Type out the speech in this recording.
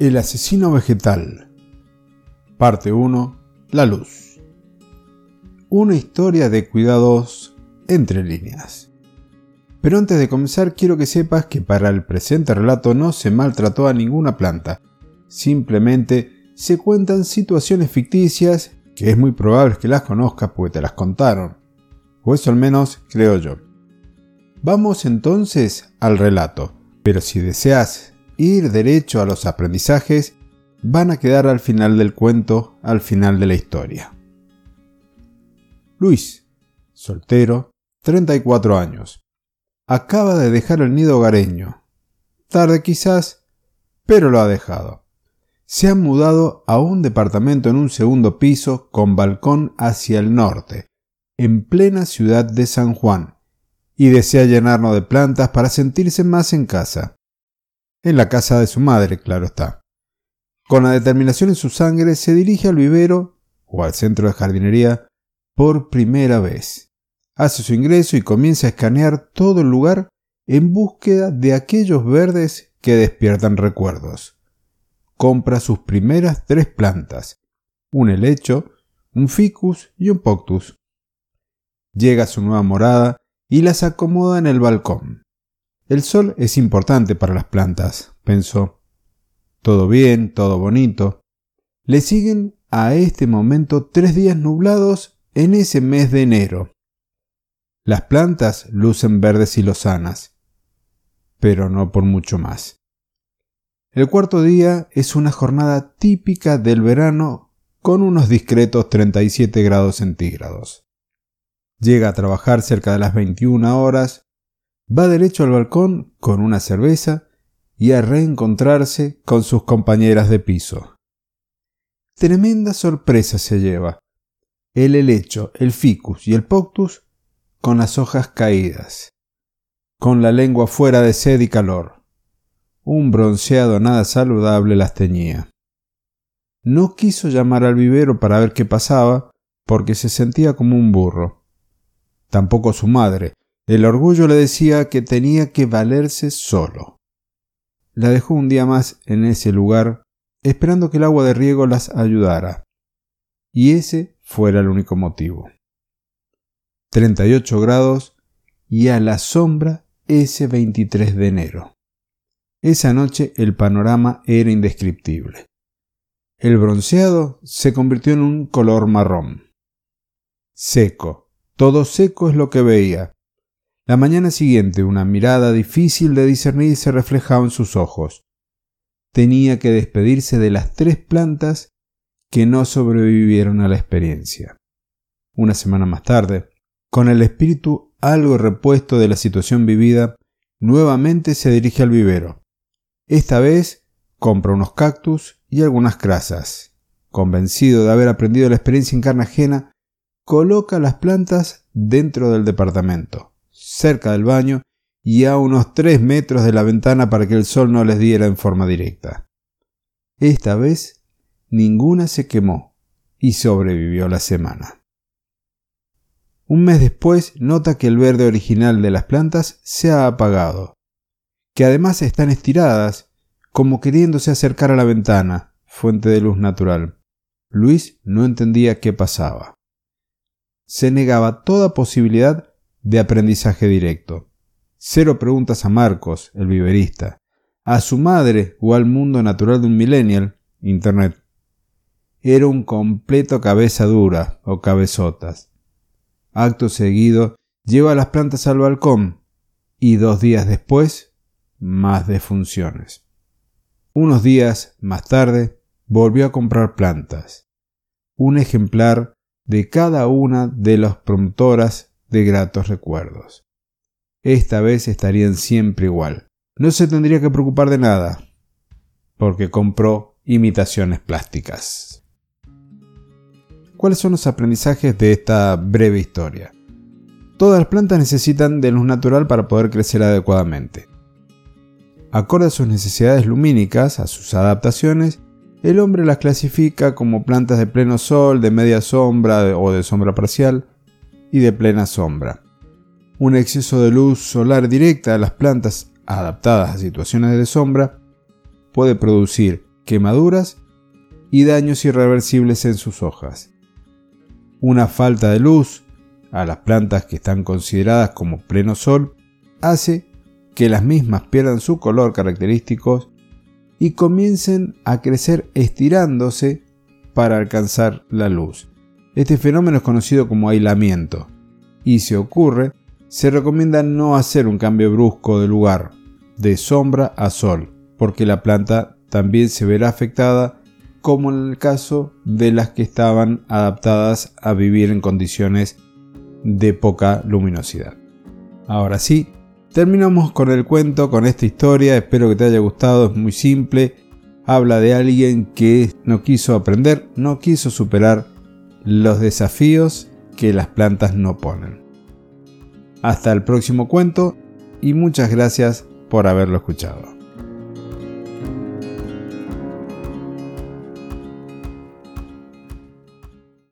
El asesino vegetal. Parte 1. La luz. Una historia de cuidados entre líneas. Pero antes de comenzar quiero que sepas que para el presente relato no se maltrató a ninguna planta. Simplemente se cuentan situaciones ficticias que es muy probable que las conozcas porque te las contaron. O eso al menos creo yo. Vamos entonces al relato. Pero si deseas ir derecho a los aprendizajes van a quedar al final del cuento, al final de la historia. Luis, soltero, 34 años. Acaba de dejar el nido hogareño. Tarde quizás, pero lo ha dejado. Se ha mudado a un departamento en un segundo piso con balcón hacia el norte, en plena ciudad de San Juan, y desea llenarlo de plantas para sentirse más en casa en la casa de su madre, claro está. Con la determinación en su sangre se dirige al vivero o al centro de jardinería por primera vez. Hace su ingreso y comienza a escanear todo el lugar en búsqueda de aquellos verdes que despiertan recuerdos. Compra sus primeras tres plantas, un helecho, un ficus y un poctus. Llega a su nueva morada y las acomoda en el balcón. El sol es importante para las plantas, pensó. Todo bien, todo bonito. Le siguen a este momento tres días nublados en ese mes de enero. Las plantas lucen verdes y lozanas, pero no por mucho más. El cuarto día es una jornada típica del verano con unos discretos 37 grados centígrados. Llega a trabajar cerca de las 21 horas va derecho al balcón con una cerveza y a reencontrarse con sus compañeras de piso. Tremenda sorpresa se lleva. El helecho, el ficus y el poctus con las hojas caídas, con la lengua fuera de sed y calor. Un bronceado nada saludable las teñía. No quiso llamar al vivero para ver qué pasaba, porque se sentía como un burro. Tampoco su madre, el orgullo le decía que tenía que valerse solo. La dejó un día más en ese lugar, esperando que el agua de riego las ayudara. Y ese fuera el único motivo. 38 grados y a la sombra ese 23 de enero. Esa noche el panorama era indescriptible. El bronceado se convirtió en un color marrón. Seco, todo seco es lo que veía, la mañana siguiente una mirada difícil de discernir se reflejaba en sus ojos. Tenía que despedirse de las tres plantas que no sobrevivieron a la experiencia. Una semana más tarde, con el espíritu algo repuesto de la situación vivida, nuevamente se dirige al vivero. Esta vez compra unos cactus y algunas crasas. Convencido de haber aprendido la experiencia en carne ajena, coloca las plantas dentro del departamento cerca del baño y a unos tres metros de la ventana para que el sol no les diera en forma directa. Esta vez ninguna se quemó y sobrevivió la semana. Un mes después nota que el verde original de las plantas se ha apagado, que además están estiradas, como queriéndose acercar a la ventana, fuente de luz natural. Luis no entendía qué pasaba. Se negaba toda posibilidad de aprendizaje directo. Cero preguntas a Marcos, el viverista, a su madre o al mundo natural de un millennial, Internet. Era un completo cabeza dura o cabezotas. Acto seguido, lleva las plantas al balcón y dos días después, más defunciones. Unos días más tarde, volvió a comprar plantas. Un ejemplar de cada una de las promotoras de gratos recuerdos. Esta vez estarían siempre igual. No se tendría que preocupar de nada, porque compró imitaciones plásticas. ¿Cuáles son los aprendizajes de esta breve historia? Todas las plantas necesitan de luz natural para poder crecer adecuadamente. Acorde a sus necesidades lumínicas, a sus adaptaciones, el hombre las clasifica como plantas de pleno sol, de media sombra o de sombra parcial, y de plena sombra. Un exceso de luz solar directa a las plantas adaptadas a situaciones de sombra puede producir quemaduras y daños irreversibles en sus hojas. Una falta de luz a las plantas que están consideradas como pleno sol hace que las mismas pierdan su color característico y comiencen a crecer estirándose para alcanzar la luz. Este fenómeno es conocido como aislamiento y si ocurre, se recomienda no hacer un cambio brusco de lugar, de sombra a sol, porque la planta también se verá afectada como en el caso de las que estaban adaptadas a vivir en condiciones de poca luminosidad. Ahora sí, terminamos con el cuento, con esta historia, espero que te haya gustado, es muy simple, habla de alguien que no quiso aprender, no quiso superar los desafíos que las plantas no ponen. Hasta el próximo cuento y muchas gracias por haberlo escuchado.